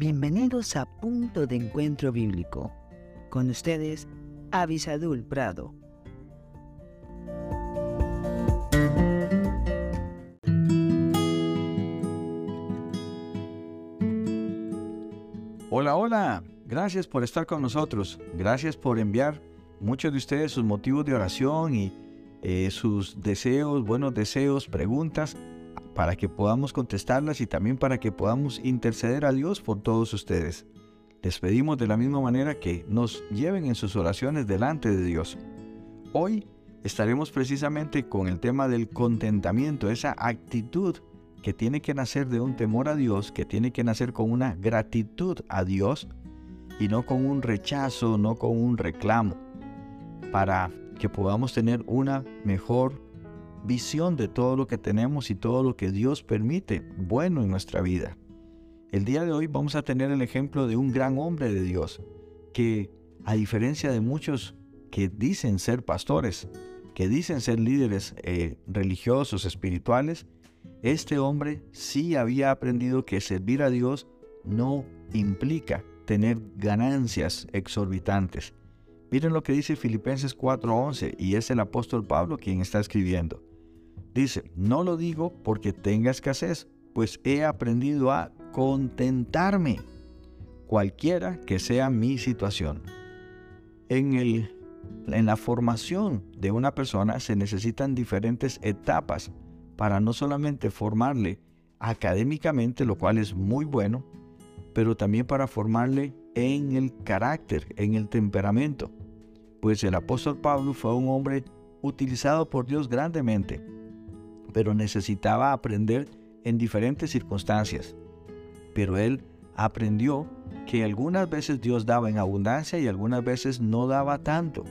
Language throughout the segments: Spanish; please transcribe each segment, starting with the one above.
Bienvenidos a Punto de Encuentro Bíblico. Con ustedes, Avisadul Prado. Hola, hola. Gracias por estar con nosotros. Gracias por enviar muchos de ustedes sus motivos de oración y eh, sus deseos, buenos deseos, preguntas para que podamos contestarlas y también para que podamos interceder a Dios por todos ustedes. Les pedimos de la misma manera que nos lleven en sus oraciones delante de Dios. Hoy estaremos precisamente con el tema del contentamiento, esa actitud que tiene que nacer de un temor a Dios, que tiene que nacer con una gratitud a Dios y no con un rechazo, no con un reclamo, para que podamos tener una mejor visión de todo lo que tenemos y todo lo que Dios permite bueno en nuestra vida. El día de hoy vamos a tener el ejemplo de un gran hombre de Dios, que a diferencia de muchos que dicen ser pastores, que dicen ser líderes eh, religiosos, espirituales, este hombre sí había aprendido que servir a Dios no implica tener ganancias exorbitantes. Miren lo que dice Filipenses 4:11 y es el apóstol Pablo quien está escribiendo. Dice, no lo digo porque tenga escasez, pues he aprendido a contentarme, cualquiera que sea mi situación. En, el, en la formación de una persona se necesitan diferentes etapas para no solamente formarle académicamente, lo cual es muy bueno, pero también para formarle en el carácter, en el temperamento. Pues el apóstol Pablo fue un hombre utilizado por Dios grandemente pero necesitaba aprender en diferentes circunstancias. Pero él aprendió que algunas veces Dios daba en abundancia y algunas veces no daba tanto.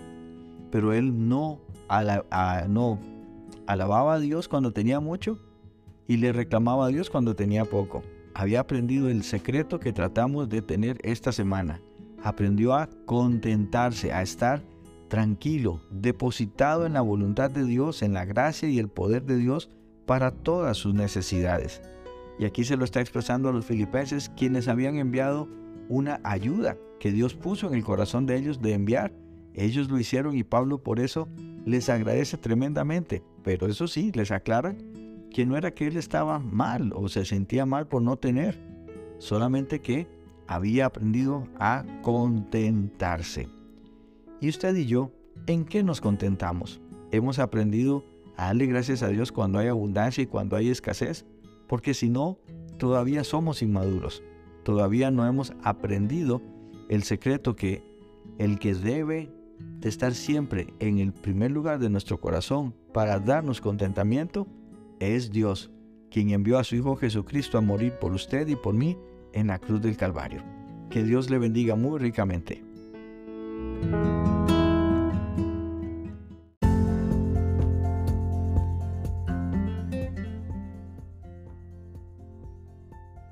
Pero él no, no alababa a Dios cuando tenía mucho y le reclamaba a Dios cuando tenía poco. Había aprendido el secreto que tratamos de tener esta semana. Aprendió a contentarse, a estar tranquilo, depositado en la voluntad de Dios, en la gracia y el poder de Dios para todas sus necesidades. Y aquí se lo está expresando a los filipenses, quienes habían enviado una ayuda que Dios puso en el corazón de ellos de enviar. Ellos lo hicieron y Pablo por eso les agradece tremendamente. Pero eso sí, les aclara que no era que él estaba mal o se sentía mal por no tener, solamente que había aprendido a contentarse. ¿Y usted y yo, en qué nos contentamos? ¿Hemos aprendido a darle gracias a Dios cuando hay abundancia y cuando hay escasez? Porque si no, todavía somos inmaduros. Todavía no hemos aprendido el secreto que el que debe de estar siempre en el primer lugar de nuestro corazón para darnos contentamiento es Dios, quien envió a su Hijo Jesucristo a morir por usted y por mí en la cruz del Calvario. Que Dios le bendiga muy ricamente.